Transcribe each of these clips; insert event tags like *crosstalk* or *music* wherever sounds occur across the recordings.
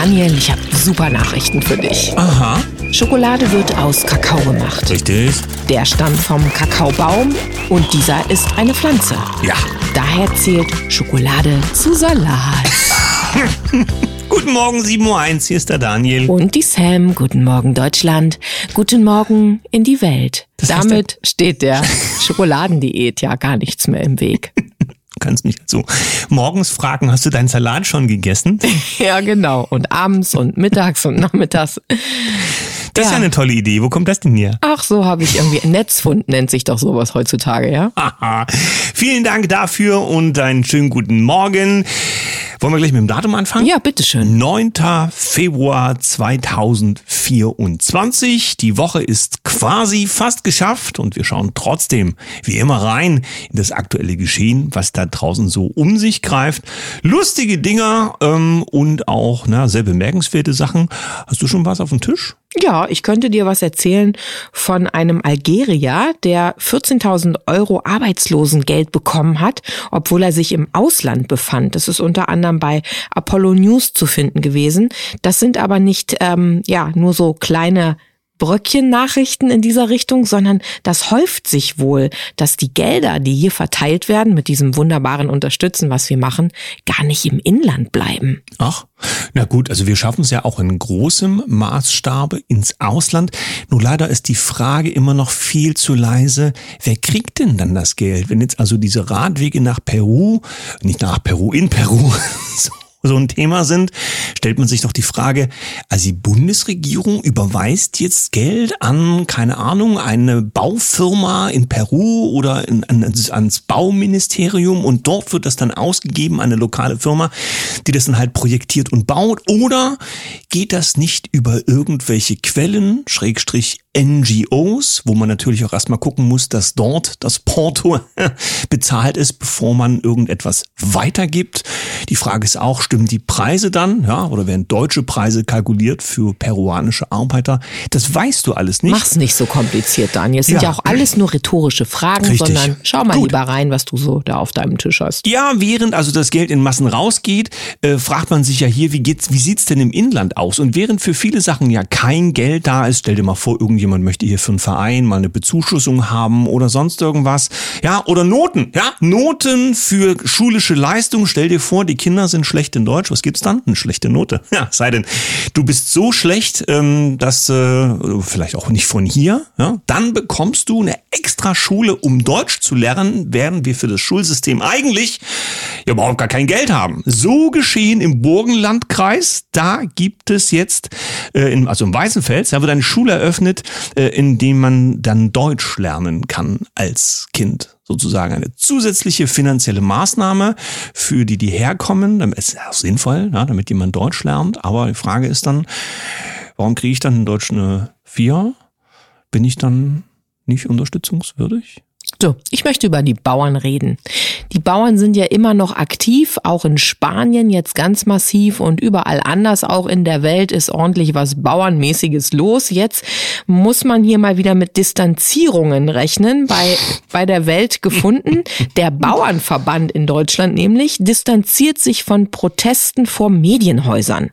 Daniel, ich habe super Nachrichten für dich. Aha. Schokolade wird aus Kakao gemacht. Richtig. Der stammt vom Kakaobaum und dieser ist eine Pflanze. Ja. Daher zählt Schokolade zu Salat. *laughs* Guten Morgen, 7.01 Uhr, hier ist der Daniel. Und die Sam, guten Morgen Deutschland, guten Morgen in die Welt. Das heißt Damit steht der Schokoladendiät ja gar nichts mehr im Weg. *laughs* Du kannst mich so morgens fragen, hast du deinen Salat schon gegessen? *laughs* ja, genau. Und abends und mittags und nachmittags. Das ist ja eine tolle Idee. Wo kommt das denn her? Ach, so habe ich irgendwie Netzfund nennt sich doch sowas heutzutage, ja? Haha. Vielen Dank dafür und einen schönen guten Morgen. Wollen wir gleich mit dem Datum anfangen? Ja, bitteschön. 9. Februar 2024. Die Woche ist quasi fast geschafft und wir schauen trotzdem wie immer rein in das aktuelle Geschehen, was da draußen so um sich greift. Lustige Dinger ähm, und auch na, sehr bemerkenswerte Sachen. Hast du schon was auf dem Tisch? Ja, ich könnte dir was erzählen von einem Algerier, der 14.000 Euro Arbeitslosengeld bekommen hat, obwohl er sich im Ausland befand. Das ist unter anderem bei Apollo News zu finden gewesen. Das sind aber nicht ähm, ja nur so kleine Bröckchen-Nachrichten in dieser Richtung, sondern das häuft sich wohl, dass die Gelder, die hier verteilt werden mit diesem wunderbaren Unterstützen, was wir machen, gar nicht im Inland bleiben. Ach, na gut, also wir schaffen es ja auch in großem Maßstabe ins Ausland. Nur leider ist die Frage immer noch viel zu leise. Wer kriegt denn dann das Geld? Wenn jetzt also diese Radwege nach Peru, nicht nach Peru, in Peru, *laughs* so so ein Thema sind, stellt man sich doch die Frage, also die Bundesregierung überweist jetzt Geld an, keine Ahnung, eine Baufirma in Peru oder in, ans, ans Bauministerium und dort wird das dann ausgegeben an eine lokale Firma, die das dann halt projektiert und baut oder geht das nicht über irgendwelche Quellen, Schrägstrich NGOs, wo man natürlich auch erstmal gucken muss, dass dort das Porto *laughs* bezahlt ist, bevor man irgendetwas weitergibt. Die Frage ist auch, stimmen die Preise dann, ja, oder werden deutsche Preise kalkuliert für peruanische Arbeiter? Das weißt du alles nicht. Mach's nicht so kompliziert, Daniel. Es sind ja, Ja. auch alles nur rhetorische Fragen, Richtig. sondern schau mal Gut. lieber rein, was du so da auf deinem Tisch hast. Ja, während also das Geld in Massen rausgeht, äh, fragt man sich ja hier, wie geht's, wie sieht's denn im Inland aus? Und während für viele Sachen ja kein Geld da ist, stell dir mal vor, irgendjemand möchte hier für einen Verein mal eine Bezuschussung haben oder sonst irgendwas. Ja, oder Noten, ja, Noten für schulische Leistung. Stell dir vor, die Kinder sind schlecht in Deutsch. Was gibt's dann? Eine schlechte Note. *laughs* Ja, sei denn, du bist so schlecht, ähm, dass äh, vielleicht auch nicht von hier, ja, dann bekommst du eine extra Schule, um Deutsch zu lernen, während wir für das Schulsystem eigentlich ja überhaupt gar kein Geld haben. So geschehen im Burgenlandkreis. Da gibt es jetzt, äh, in, also im Weißenfels, da wird eine Schule eröffnet, äh, in dem man dann Deutsch lernen kann als Kind. Sozusagen eine zusätzliche finanzielle Maßnahme für die, die herkommen. Damit ist auch sinnvoll, ja, damit jemand Deutsch lernt. Aber die Frage ist dann, warum kriege ich dann in Deutsch eine 4? Bin ich dann nicht unterstützungswürdig? So, ich möchte über die Bauern reden. Die Bauern sind ja immer noch aktiv, auch in Spanien jetzt ganz massiv und überall anders auch in der Welt ist ordentlich was Bauernmäßiges los. Jetzt muss man hier mal wieder mit Distanzierungen rechnen, bei, bei der Welt gefunden. Der Bauernverband in Deutschland nämlich distanziert sich von Protesten vor Medienhäusern.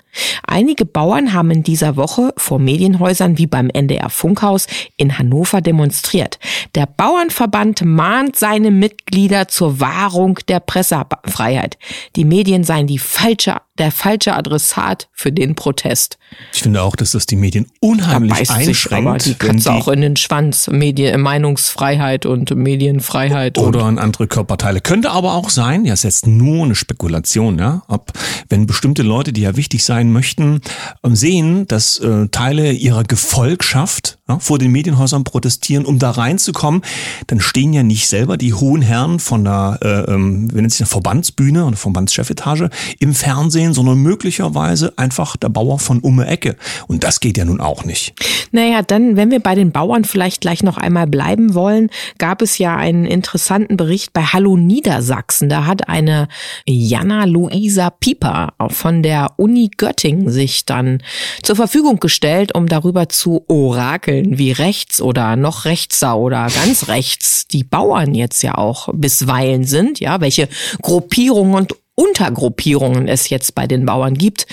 Einige Bauern haben in dieser Woche vor Medienhäusern wie beim NDR Funkhaus in Hannover demonstriert. Der Bauernverband mahnt seine Mitglieder zur Wahrung der Pressefreiheit. Die Medien seien die falsche, der falsche Adressat für den Protest. Ich finde auch, dass das die Medien unheimlich beißt sich einschränkt. aber die wenn Katze auch in den Schwanz. Medien, Meinungsfreiheit und Medienfreiheit. und oder an andere Körperteile. Könnte aber auch sein, ja, ist jetzt nur eine Spekulation, ja, ob, wenn bestimmte Leute, die ja wichtig sein möchten, ähm, sehen, dass äh, Teile ihrer Gefolgschaft ja, vor den Medienhäusern protestieren, um da reinzukommen, dann stehen ja nicht selber die hohen Herren von der, äh, ähm, nennt sich das, Verbandsbühne oder Verbandschefetage im Fernsehen, sondern möglicherweise einfach der Bauer von Umme Ecke. Und das geht ja nun auch nicht. Naja, dann, wenn wir bei den Bauern vielleicht gleich noch einmal bleiben wollen, gab es ja einen interessanten Bericht bei Hallo Niedersachsen. Da hat eine Jana Luisa Pieper von der Uni Göttingen sich dann zur Verfügung gestellt, um darüber zu orakeln, wie rechts oder noch rechtser oder ganz rechts die Bauern jetzt ja auch bisweilen sind, ja, welche Gruppierungen und Untergruppierungen es jetzt bei den Bauern gibt.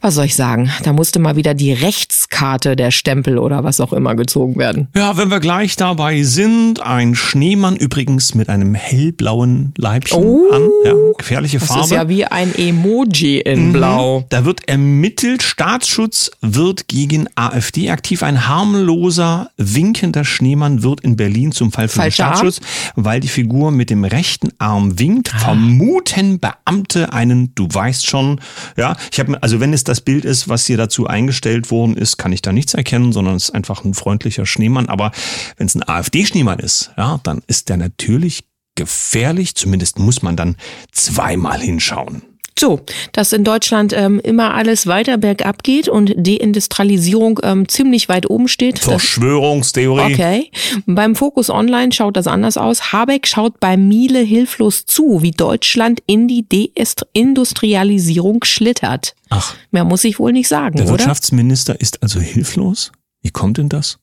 Was soll ich sagen? Da musste mal wieder die Rechtskarte der Stempel oder was auch immer gezogen werden. Ja, wenn wir gleich dabei sind, ein Schneemann übrigens mit einem hellblauen Leibchen Oh. an. Ja, gefährliche Das Farbe. ist ja wie ein Emoji in Mhm. Blau. Da wird ermittelt, Staatsschutz wird gegen AfD aktiv. Ein harmloser, winkender Schneemann wird in Berlin zum Fall für den Falscher Arm? Staatsschutz, weil die Figur mit dem rechten Arm winkt. Ah. Vermuten Beamte einen, du weißt schon, ja, ich habe also wenn es das Bild ist, was hier dazu eingestellt worden ist, kann ich da nichts erkennen, sondern es ist einfach ein freundlicher Schneemann. Aber wenn es ein AfD-Schneemann ist, ja, dann ist der natürlich gefährlich. Zumindest muss man dann zweimal hinschauen. So, dass in Deutschland ähm, immer alles weiter bergab geht und Deindustrialisierung ähm, ziemlich weit oben steht. Verschwörungstheorie. okay. Beim Fokus Online schaut das anders aus. Habeck schaut bei Miele hilflos zu, wie Deutschland in die Deindustrialisierung schlittert. Ach, Mehr muss ich wohl nicht sagen, der oder? Wirtschaftsminister ist also hilflos? Wie kommt denn das?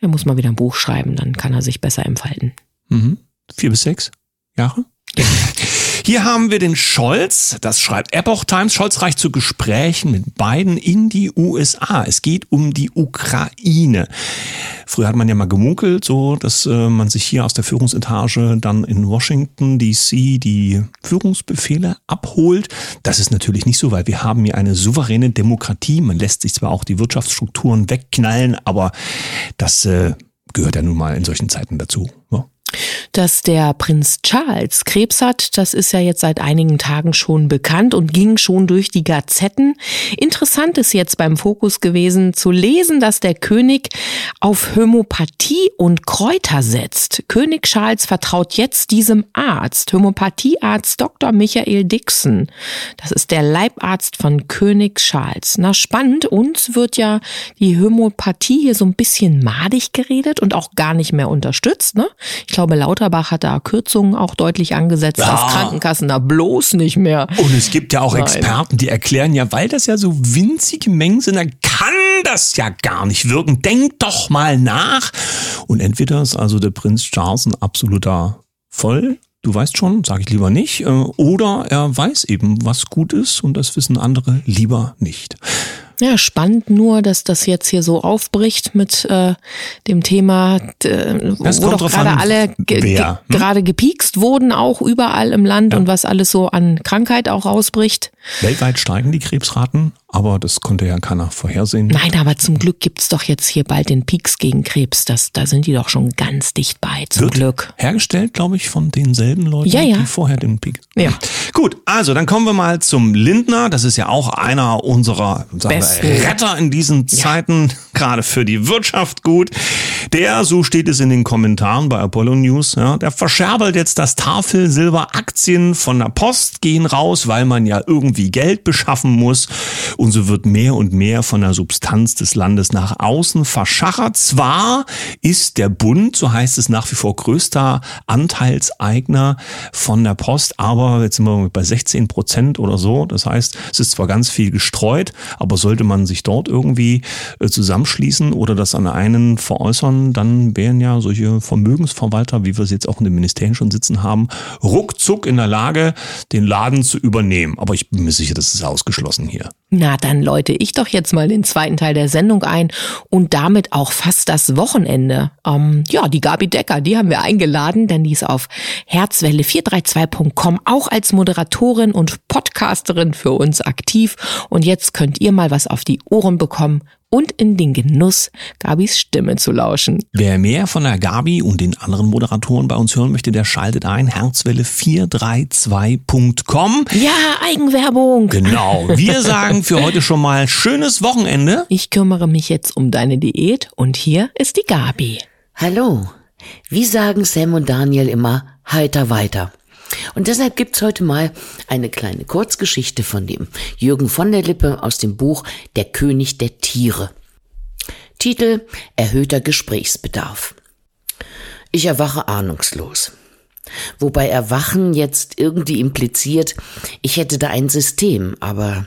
Er muss mal wieder ein Buch schreiben, dann kann er sich besser entfalten. Mhm. Vier bis sechs Jahre? *laughs* Hier haben wir den Scholz, das schreibt Epoch Times. Scholz reicht zu Gesprächen mit beiden in die USA. Es geht um die Ukraine. Früher hat man ja mal gemunkelt, so dass äh, man sich hier aus der Führungsetage dann in Washington DC die Führungsbefehle abholt. Das ist natürlich nicht so, weil wir haben hier eine souveräne Demokratie. Man lässt sich zwar auch die Wirtschaftsstrukturen wegknallen, aber das äh, gehört ja nun mal in solchen Zeiten dazu. Ne? Dass der Prinz Charles Krebs hat, das ist ja jetzt seit einigen Tagen schon bekannt und ging schon durch die Gazetten. Interessant ist jetzt beim Fokus gewesen zu lesen, dass der König auf Hämopathie und Kräuter setzt. König Charles vertraut jetzt diesem Arzt, Hämopathiearzt Dr. Michael Dixon. Das ist der Leibarzt von König Charles. Na spannend, uns wird ja die Hämopathie hier so ein bisschen madig geredet und auch gar nicht mehr unterstützt. Ne? Ich glaube, Lauterbach hat da Kürzungen auch deutlich angesetzt, Ja. dass Krankenkassen da bloß nicht mehr. Und es gibt ja auch Nein. Experten, die erklären ja, weil das ja so winzige Mengen sind, dann kann das ja gar nicht wirken. Denk doch mal nach. Und entweder ist also der Prinz Charles ein absoluter Voll, du weißt schon, sage ich lieber nicht, äh, oder er weiß eben, was gut ist und das wissen andere lieber nicht. Ja, spannend nur, dass das jetzt hier so aufbricht mit äh, dem Thema, äh, wo Das doch gerade alle ge ge hm? gerade gepiekst wurden, auch überall im Land und was alles so an Krankheit auch rausbricht. Weltweit steigen die Krebsraten, aber das konnte ja keiner vorhersehen. Nein, aber zum Glück gibt's doch jetzt hier bald den Pieks gegen Krebs. Das, da sind die doch schon ganz dicht bei, zum Wird Glück. hergestellt, glaube ich, von denselben Leuten, Ja, ja. die vorher den Peak. Ja. Gut, also dann kommen wir mal zum Lindner. Das ist ja auch einer unserer sagen wir. Retter in diesen Zeiten, gerade für die Wirtschaft gut. Der, so steht es in den Kommentaren bei Apollo News, ja, der verscherbelt jetzt das Tafelsilber. Aktien von der Post gehen raus, weil man ja irgendwie Geld beschaffen muss. Und so wird mehr und mehr von der Substanz des Landes nach außen verschachert. Zwar ist der Bund, so heißt es nach wie vor, größter Anteilseigner von der Post, aber jetzt sind wir bei 16 Prozent oder so. Das heißt, es ist zwar ganz viel gestreut, aber sollte man sich dort irgendwie äh, zusammenschließen oder das an einen veräußern, dann wären ja solche Vermögensverwalter, wie wir sie jetzt auch in den Ministerien schon sitzen haben, ruckzuck in der Lage, den Laden zu übernehmen. Aber ich bin mir sicher, das ist ausgeschlossen hier. Na, dann läute ich doch jetzt mal den zweiten Teil der Sendung ein und damit auch fast das Wochenende. Ähm, ja, die Gabi Decker, die haben wir eingeladen, denn die ist auf herzwelle432.com auch als Moderatorin und Podcasterin für uns aktiv. Und jetzt könnt ihr mal was auf die Ohren bekommen und in den Genuss, Gabis Stimme zu lauschen. Wer mehr von der Gabi und den anderen Moderatoren bei uns hören möchte, der schaltet ein herzwelle432.com. Ja, Eigenwerbung. Genau. Wir *laughs* sagen für heute schon mal schönes Wochenende. Ich kümmere mich jetzt um deine Diät und hier ist die Gabi. Hallo. Wie sagen Sam und Daniel immer, heiter weiter. Und deshalb gibt's heute mal eine kleine Kurzgeschichte von dem Jürgen von der Lippe aus dem Buch Der König der Tiere. Titel Erhöhter Gesprächsbedarf. Ich erwache ahnungslos. Wobei Erwachen jetzt irgendwie impliziert, ich hätte da ein System, aber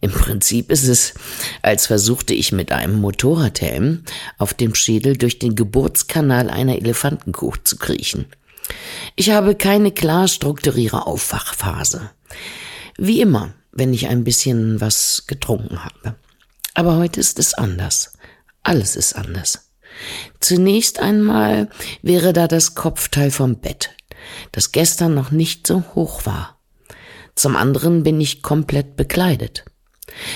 im Prinzip ist es, als versuchte ich mit einem Motorradhelm auf dem Schädel durch den Geburtskanal einer Elefantenkuh zu kriechen. Ich habe keine klar strukturierte Aufwachphase. Wie immer wenn ich ein bisschen was getrunken habe. Aber heute ist es anders. Alles ist anders. Zunächst einmal wäre da das Kopfteil vom Bett, das gestern noch nicht so hoch war. Zum anderen bin ich komplett bekleidet.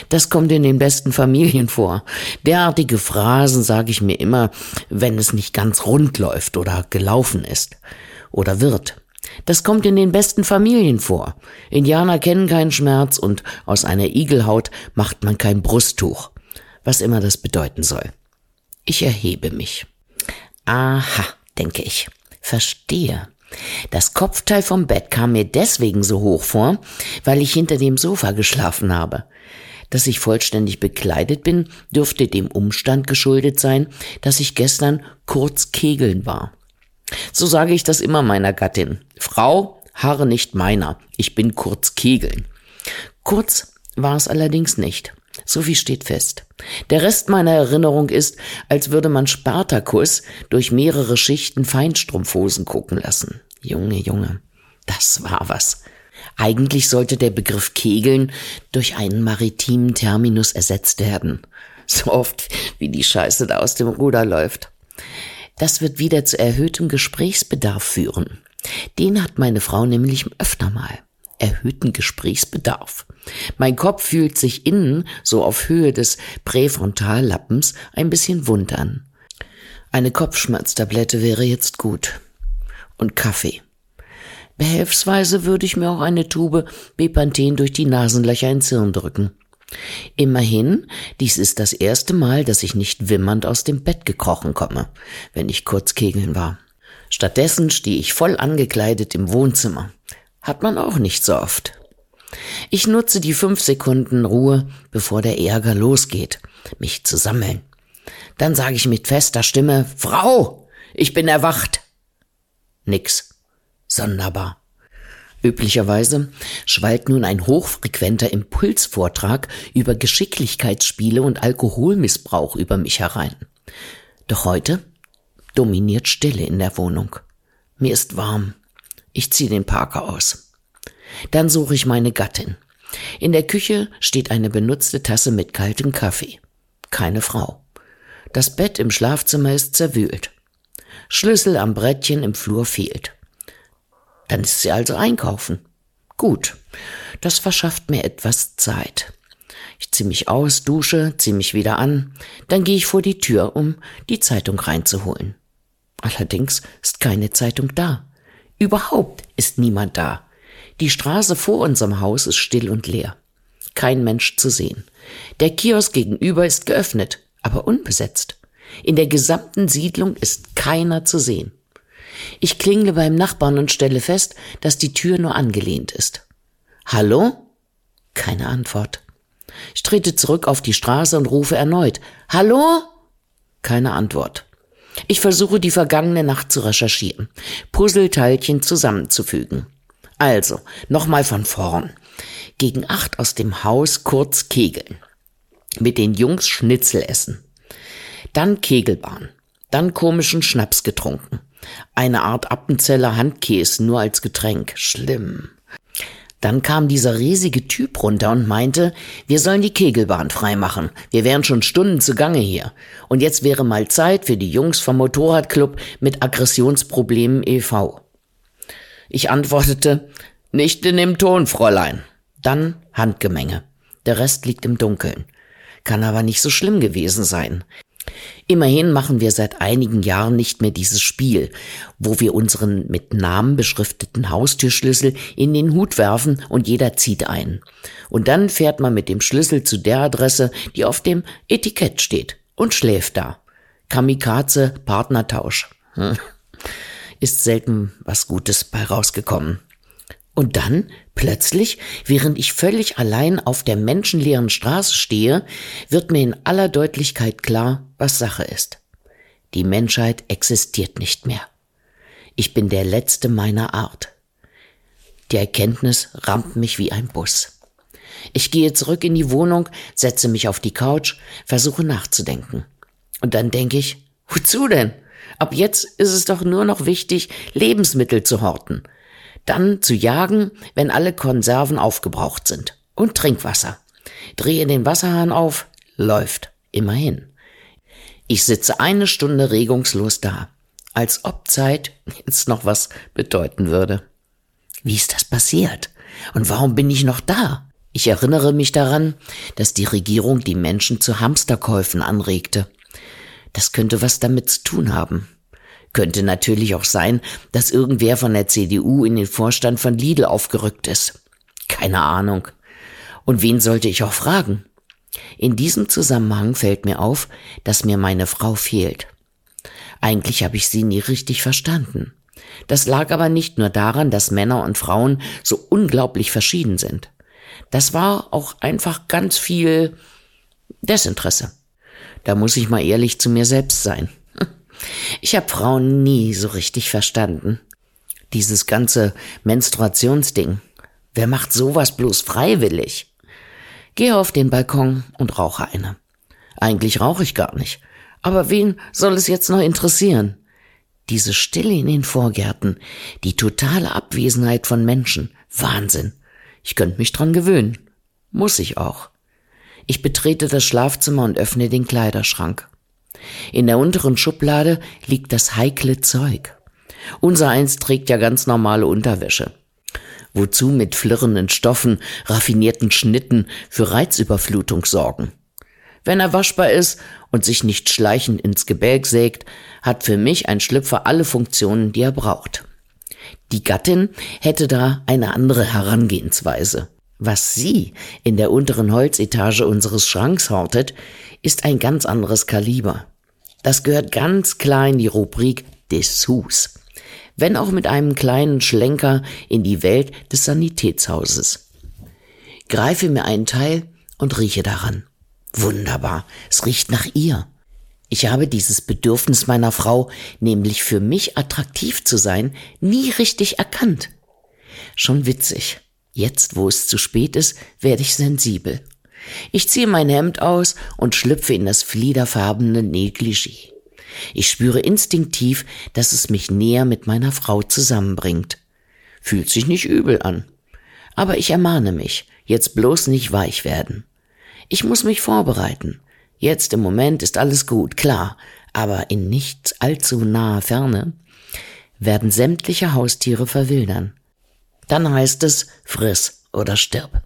Das kommt in den besten Familien vor. Derartige Phrasen sage ich mir immer, wenn es nicht ganz rund läuft oder gelaufen ist oder wird. Das kommt in den besten Familien vor. Indianer kennen keinen Schmerz und aus einer Igelhaut macht man kein Brusttuch. Was immer das bedeuten soll. Ich erhebe mich. Aha, denke ich. Verstehe. Das Kopfteil vom Bett kam mir deswegen so hoch vor, weil ich hinter dem Sofa geschlafen habe. Dass ich vollständig bekleidet bin, dürfte dem Umstand geschuldet sein, dass ich gestern kurz kegeln war. So sage ich das immer meiner Gattin. Frau, Haare nicht meiner, ich bin kurz kegeln. Kurz war es allerdings nicht. So viel steht fest. Der Rest meiner Erinnerung ist, als würde man Spartakus durch mehrere Schichten Feinstrumpfhosen gucken lassen. Junge, Junge, das war was. Eigentlich sollte der Begriff Kegeln durch einen maritimen Terminus ersetzt werden. So oft wie die Scheiße da aus dem Ruder läuft. Das wird wieder zu erhöhtem Gesprächsbedarf führen. Den hat meine Frau nämlich öfter mal. Erhöhten Gesprächsbedarf. Mein Kopf fühlt sich innen, so auf Höhe des Präfrontallappens, ein bisschen wund an. Eine Kopfschmerztablette wäre jetzt gut. Und Kaffee. Behelfsweise würde ich mir auch eine Tube Bepanthen durch die Nasenlöcher ins Hirn drücken. Immerhin, dies ist das erste Mal, dass ich nicht wimmernd aus dem Bett gekrochen komme, wenn ich kurz kegeln war. Stattdessen stehe ich voll angekleidet im Wohnzimmer. Hat man auch nicht so oft. Ich nutze die fünf Sekunden Ruhe, bevor der Ärger losgeht, mich zu sammeln. Dann sage ich mit fester Stimme, Frau, ich bin erwacht. Nix. Sonderbar. Üblicherweise schwallt nun ein hochfrequenter Impulsvortrag über Geschicklichkeitsspiele und Alkoholmissbrauch über mich herein. Doch heute dominiert Stille in der Wohnung. Mir ist warm. Ich ziehe den Parker aus. Dann suche ich meine Gattin. In der Küche steht eine benutzte Tasse mit kaltem Kaffee. Keine Frau. Das Bett im Schlafzimmer ist zerwühlt. Schlüssel am Brettchen im Flur fehlt. Dann ist sie also einkaufen. Gut, das verschafft mir etwas Zeit. Ich ziehe mich aus, dusche, ziehe mich wieder an, dann gehe ich vor die Tür, um die Zeitung reinzuholen. Allerdings ist keine Zeitung da. Überhaupt ist niemand da. Die Straße vor unserem Haus ist still und leer. Kein Mensch zu sehen. Der Kiosk gegenüber ist geöffnet, aber unbesetzt. In der gesamten Siedlung ist keiner zu sehen. Ich klingle beim Nachbarn und stelle fest, dass die Tür nur angelehnt ist. Hallo? Keine Antwort. Ich trete zurück auf die Straße und rufe erneut. Hallo? Keine Antwort. Ich versuche die vergangene Nacht zu recherchieren, Puzzleteilchen zusammenzufügen. Also, nochmal von vorn. Gegen acht aus dem Haus kurz kegeln. Mit den Jungs Schnitzel essen. Dann Kegelbahn. Dann komischen Schnaps getrunken. Eine Art Appenzeller Handkäse, nur als Getränk. Schlimm. Dann kam dieser riesige Typ runter und meinte, wir sollen die Kegelbahn freimachen. Wir wären schon Stunden zugange hier. Und jetzt wäre mal Zeit für die Jungs vom Motorradclub mit Aggressionsproblemen e.V. Ich antwortete, nicht in dem Ton, Fräulein. Dann Handgemenge. Der Rest liegt im Dunkeln. Kann aber nicht so schlimm gewesen sein. Immerhin machen wir seit einigen Jahren nicht mehr dieses Spiel, wo wir unseren mit Namen beschrifteten Haustürschlüssel in den Hut werfen und jeder zieht ein. Und dann fährt man mit dem Schlüssel zu der Adresse, die auf dem Etikett steht und schläft da. Kamikaze Partnertausch. Hm. Ist selten was Gutes bei rausgekommen. Und dann, plötzlich, während ich völlig allein auf der menschenleeren Straße stehe, wird mir in aller Deutlichkeit klar, was Sache ist. Die Menschheit existiert nicht mehr. Ich bin der Letzte meiner Art. Die Erkenntnis rammt mich wie ein Bus. Ich gehe zurück in die Wohnung, setze mich auf die Couch, versuche nachzudenken. Und dann denke ich, wozu denn? Ab jetzt ist es doch nur noch wichtig, Lebensmittel zu horten dann zu jagen, wenn alle Konserven aufgebraucht sind. Und Trinkwasser. Drehe den Wasserhahn auf, läuft. Immerhin. Ich sitze eine Stunde regungslos da, als ob Zeit jetzt noch was bedeuten würde. Wie ist das passiert? Und warum bin ich noch da? Ich erinnere mich daran, dass die Regierung die Menschen zu Hamsterkäufen anregte. Das könnte was damit zu tun haben. Könnte natürlich auch sein, dass irgendwer von der CDU in den Vorstand von Lidl aufgerückt ist. Keine Ahnung. Und wen sollte ich auch fragen? In diesem Zusammenhang fällt mir auf, dass mir meine Frau fehlt. Eigentlich habe ich sie nie richtig verstanden. Das lag aber nicht nur daran, dass Männer und Frauen so unglaublich verschieden sind. Das war auch einfach ganz viel Desinteresse. Da muss ich mal ehrlich zu mir selbst sein. *laughs* Ich habe Frauen nie so richtig verstanden. Dieses ganze Menstruationsding. Wer macht sowas bloß freiwillig? Gehe auf den Balkon und rauche eine. Eigentlich rauche ich gar nicht. Aber wen soll es jetzt noch interessieren? Diese Stille in den Vorgärten, die totale Abwesenheit von Menschen. Wahnsinn. Ich könnte mich dran gewöhnen. Muss ich auch. Ich betrete das Schlafzimmer und öffne den Kleiderschrank. In der unteren Schublade liegt das heikle Zeug. Unser eins trägt ja ganz normale Unterwäsche. Wozu mit flirrenden Stoffen, raffinierten Schnitten für Reizüberflutung sorgen? Wenn er waschbar ist und sich nicht schleichend ins Gebälk sägt, hat für mich ein Schlüpfer alle Funktionen, die er braucht. Die Gattin hätte da eine andere Herangehensweise. Was sie in der unteren Holzetage unseres Schranks hortet, ist ein ganz anderes Kaliber. Das gehört ganz klar in die Rubrik Dessous. Wenn auch mit einem kleinen Schlenker in die Welt des Sanitätshauses. Greife mir einen Teil und rieche daran. Wunderbar, es riecht nach ihr. Ich habe dieses Bedürfnis meiner Frau, nämlich für mich attraktiv zu sein, nie richtig erkannt. Schon witzig. Jetzt, wo es zu spät ist, werde ich sensibel. Ich ziehe mein Hemd aus und schlüpfe in das fliederfarbene Negligé. Ich spüre instinktiv, dass es mich näher mit meiner Frau zusammenbringt. Fühlt sich nicht übel an. Aber ich ermahne mich, jetzt bloß nicht weich werden. Ich muss mich vorbereiten. Jetzt im Moment ist alles gut, klar, aber in nicht allzu naher Ferne werden sämtliche Haustiere verwildern. Dann heißt es, friss oder stirb.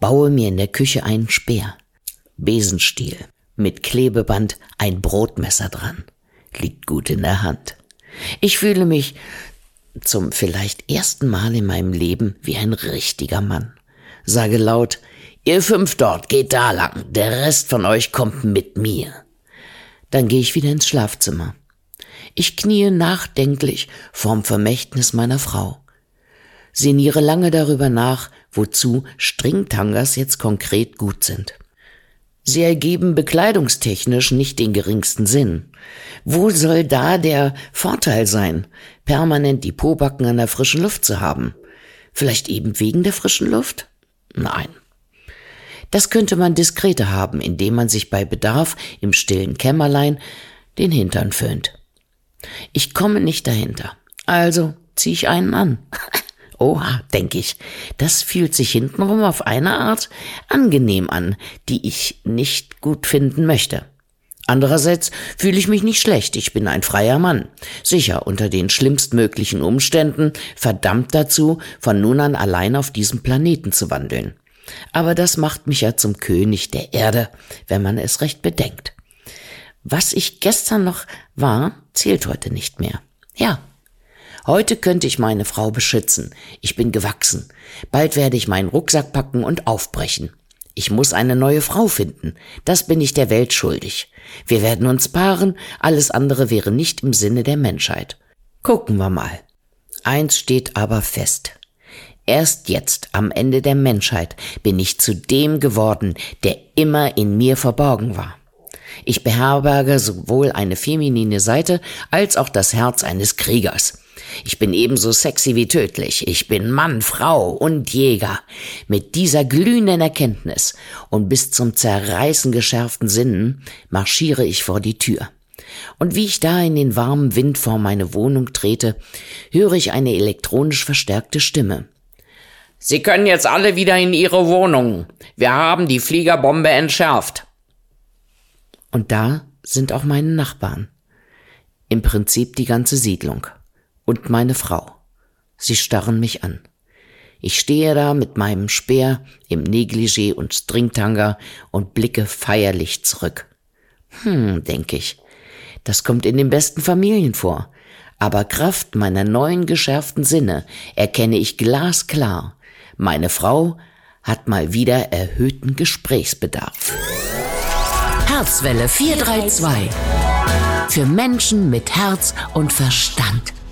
Baue mir in der Küche einen Speer, Besenstiel, mit Klebeband ein Brotmesser dran. Liegt gut in der Hand. Ich fühle mich zum vielleicht ersten Mal in meinem Leben wie ein richtiger Mann. Sage laut, ihr fünf dort, geht da lang, der Rest von euch kommt mit mir. Dann gehe ich wieder ins Schlafzimmer. Ich kniee nachdenklich vorm Vermächtnis meiner Frau sinniere lange darüber nach, wozu Stringtangas jetzt konkret gut sind. Sie ergeben bekleidungstechnisch nicht den geringsten Sinn. Wo soll da der Vorteil sein, permanent die Pobacken an der frischen Luft zu haben? Vielleicht eben wegen der frischen Luft? Nein. Das könnte man diskreter haben, indem man sich bei Bedarf im stillen Kämmerlein den Hintern föhnt. Ich komme nicht dahinter. Also zieh ich einen an. *laughs* Oha, denke ich, das fühlt sich hintenrum auf eine Art angenehm an, die ich nicht gut finden möchte. Andererseits fühle ich mich nicht schlecht, ich bin ein freier Mann, sicher unter den schlimmstmöglichen Umständen verdammt dazu, von nun an allein auf diesem Planeten zu wandeln. Aber das macht mich ja zum König der Erde, wenn man es recht bedenkt. Was ich gestern noch war, zählt heute nicht mehr. Ja, Heute könnte ich meine Frau beschützen. Ich bin gewachsen. Bald werde ich meinen Rucksack packen und aufbrechen. Ich muss eine neue Frau finden. Das bin ich der Welt schuldig. Wir werden uns paaren, alles andere wäre nicht im Sinne der Menschheit. Gucken wir mal. Eins steht aber fest. Erst jetzt, am Ende der Menschheit, bin ich zu dem geworden, der immer in mir verborgen war. Ich beherberge sowohl eine feminine Seite als auch das Herz eines Kriegers. Ich bin ebenso sexy wie tödlich. Ich bin Mann, Frau und Jäger. Mit dieser glühenden Erkenntnis und bis zum Zerreißen geschärften Sinnen marschiere ich vor die Tür. Und wie ich da in den warmen Wind vor meine Wohnung trete, höre ich eine elektronisch verstärkte Stimme. Sie können jetzt alle wieder in Ihre Wohnungen. Wir haben die Fliegerbombe entschärft. Und da sind auch meine Nachbarn. Im Prinzip die ganze Siedlung. Und meine Frau. Sie starren mich an. Ich stehe da mit meinem Speer im Negligé und Stringtanga und blicke feierlich zurück. Hm, denke ich. Das kommt in den besten Familien vor. Aber Kraft meiner neuen geschärften Sinne erkenne ich glasklar. Meine Frau hat mal wieder erhöhten Gesprächsbedarf. Herzwelle 432. Für Menschen mit Herz und Verstand.